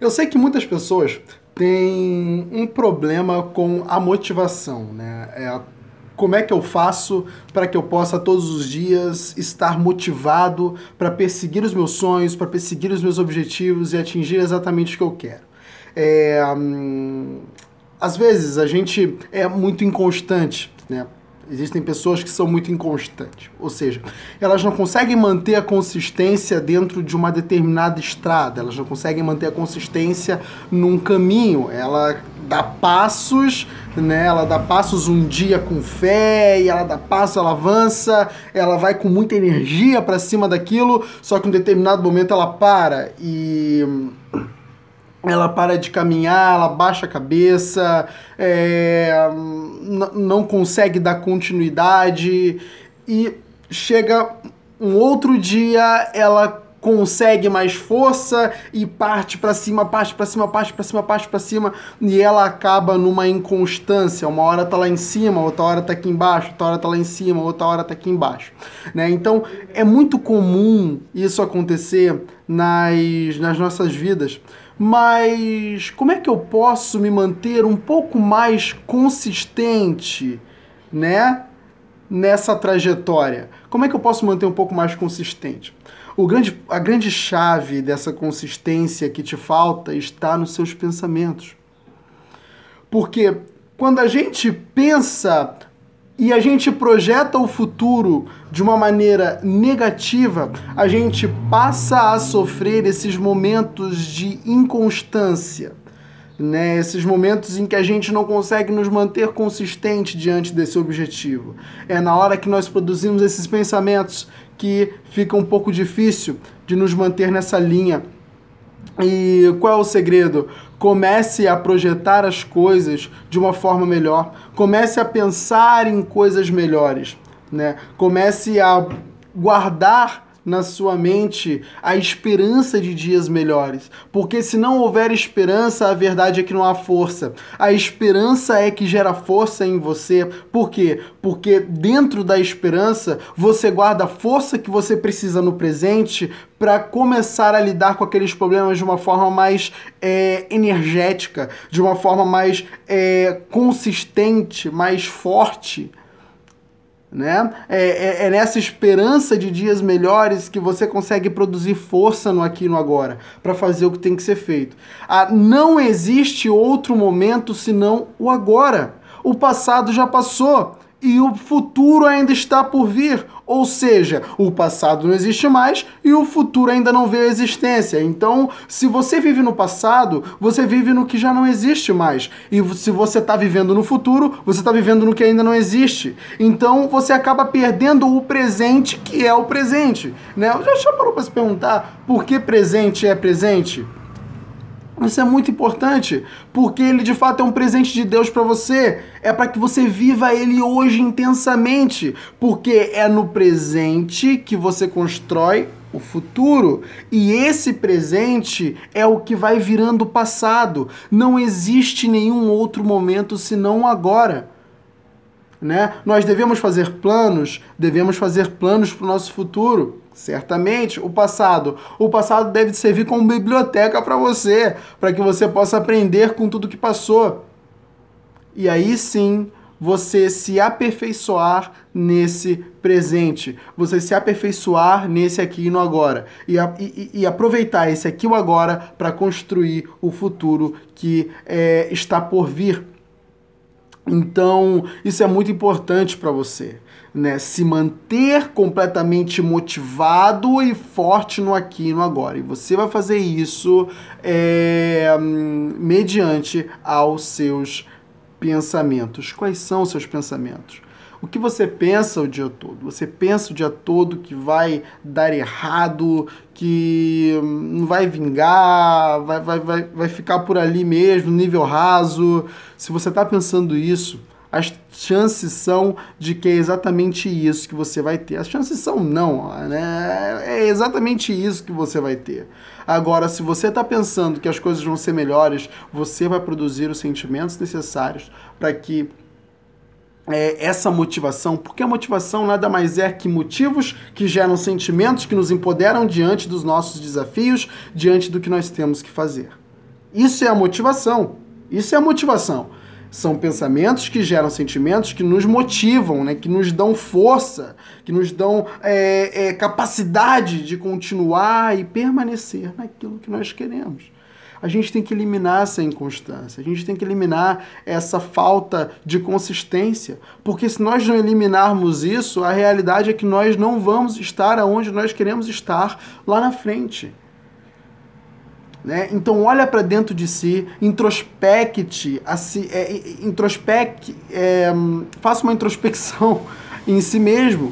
Eu sei que muitas pessoas têm um problema com a motivação, né? É, como é que eu faço para que eu possa todos os dias estar motivado para perseguir os meus sonhos, para perseguir os meus objetivos e atingir exatamente o que eu quero? É, hum, às vezes a gente é muito inconstante, né? Existem pessoas que são muito inconstantes, ou seja, elas não conseguem manter a consistência dentro de uma determinada estrada, elas não conseguem manter a consistência num caminho. Ela dá passos, né? Ela dá passos um dia com fé, e ela dá passos, ela avança, ela vai com muita energia para cima daquilo, só que em um determinado momento ela para e ela para de caminhar, ela baixa a cabeça, é, não consegue dar continuidade e chega um outro dia, ela consegue mais força e parte para cima, parte para cima, parte para cima, parte para cima e ela acaba numa inconstância. Uma hora tá lá em cima, outra hora tá aqui embaixo, outra hora tá lá em cima, outra hora tá aqui embaixo, né? Então, é muito comum isso acontecer nas, nas nossas vidas mas como é que eu posso me manter um pouco mais consistente, né? Nessa trajetória? Como é que eu posso manter um pouco mais consistente? O grande, a grande chave dessa consistência que te falta está nos seus pensamentos. Porque quando a gente pensa e a gente projeta o futuro de uma maneira negativa, a gente passa a sofrer esses momentos de inconstância, né? Esses momentos em que a gente não consegue nos manter consistente diante desse objetivo. É na hora que nós produzimos esses pensamentos que fica um pouco difícil de nos manter nessa linha. E qual é o segredo? Comece a projetar as coisas de uma forma melhor. Comece a pensar em coisas melhores. Né? Comece a guardar na sua mente a esperança de dias melhores. Porque se não houver esperança, a verdade é que não há força. A esperança é que gera força em você. Por quê? Porque dentro da esperança você guarda a força que você precisa no presente para começar a lidar com aqueles problemas de uma forma mais é, energética, de uma forma mais é, consistente, mais forte né? É, é, é, nessa esperança de dias melhores que você consegue produzir força no aqui e no agora para fazer o que tem que ser feito. Ah, não existe outro momento senão o agora. O passado já passou e o futuro ainda está por vir. Ou seja, o passado não existe mais e o futuro ainda não veio à existência. Então, se você vive no passado, você vive no que já não existe mais. E se você está vivendo no futuro, você está vivendo no que ainda não existe. Então, você acaba perdendo o presente, que é o presente. Né? Já, parou para se perguntar por que presente é presente? Isso é muito importante, porque ele de fato é um presente de Deus para você. É para que você viva ele hoje intensamente, porque é no presente que você constrói o futuro. E esse presente é o que vai virando passado. Não existe nenhum outro momento senão agora. Né? Nós devemos fazer planos, devemos fazer planos para o nosso futuro. Certamente, o passado. O passado deve servir como biblioteca para você, para que você possa aprender com tudo que passou. E aí sim, você se aperfeiçoar nesse presente, você se aperfeiçoar nesse aqui e no agora, e, e, e aproveitar esse aqui e o agora para construir o futuro que é, está por vir. Então, isso é muito importante para você né, se manter completamente motivado e forte no aqui e no agora. E você vai fazer isso é, mediante aos seus pensamentos. Quais são os seus pensamentos? O que você pensa o dia todo? Você pensa o dia todo que vai dar errado, que não vai vingar, vai, vai, vai, vai ficar por ali mesmo, nível raso. Se você está pensando isso, as chances são de que é exatamente isso que você vai ter. As chances são não, né? É exatamente isso que você vai ter. Agora, se você está pensando que as coisas vão ser melhores, você vai produzir os sentimentos necessários para que é, essa motivação, porque a motivação nada mais é que motivos que geram sentimentos que nos empoderam diante dos nossos desafios, diante do que nós temos que fazer. Isso é a motivação. Isso é a motivação. São pensamentos que geram sentimentos que nos motivam, né? que nos dão força, que nos dão é, é, capacidade de continuar e permanecer naquilo que nós queremos. A gente tem que eliminar essa inconstância, a gente tem que eliminar essa falta de consistência, porque se nós não eliminarmos isso, a realidade é que nós não vamos estar aonde nós queremos estar lá na frente. Né? Então olha para dentro de si, introspecte, assim, é, introspecte, é, faça uma introspecção em si mesmo.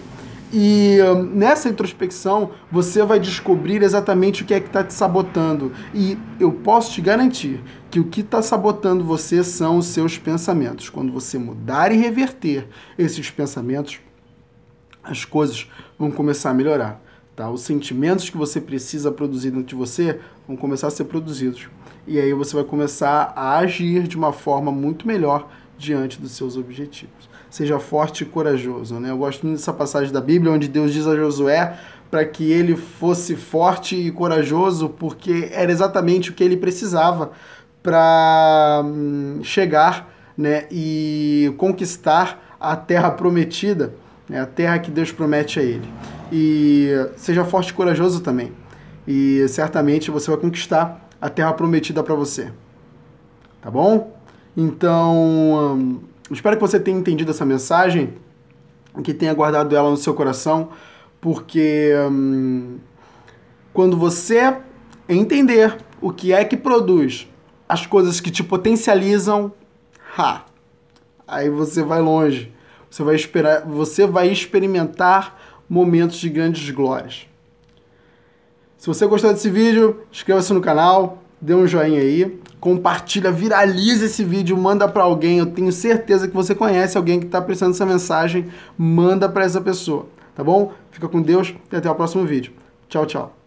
E nessa introspecção você vai descobrir exatamente o que é que está te sabotando. E eu posso te garantir que o que está sabotando você são os seus pensamentos. Quando você mudar e reverter esses pensamentos, as coisas vão começar a melhorar. Tá? Os sentimentos que você precisa produzir dentro de você vão começar a ser produzidos. E aí você vai começar a agir de uma forma muito melhor diante dos seus objetivos. Seja forte e corajoso. Né? Eu gosto muito dessa passagem da Bíblia onde Deus diz a Josué para que ele fosse forte e corajoso, porque era exatamente o que ele precisava para hum, chegar né, e conquistar a terra prometida, né, a terra que Deus promete a ele. E seja forte e corajoso também. E certamente você vai conquistar a terra prometida para você. Tá bom? Então, hum, espero que você tenha entendido essa mensagem, que tenha guardado ela no seu coração, porque hum, quando você entender o que é que produz as coisas que te potencializam, ha, aí você vai longe. Você vai esperar, você vai experimentar momentos de grandes glórias. Se você gostou desse vídeo, inscreva-se no canal, dê um joinha aí, compartilha, viraliza esse vídeo, manda para alguém. Eu tenho certeza que você conhece alguém que está precisando dessa mensagem, manda para essa pessoa, tá bom? Fica com Deus e até o próximo vídeo. Tchau, tchau.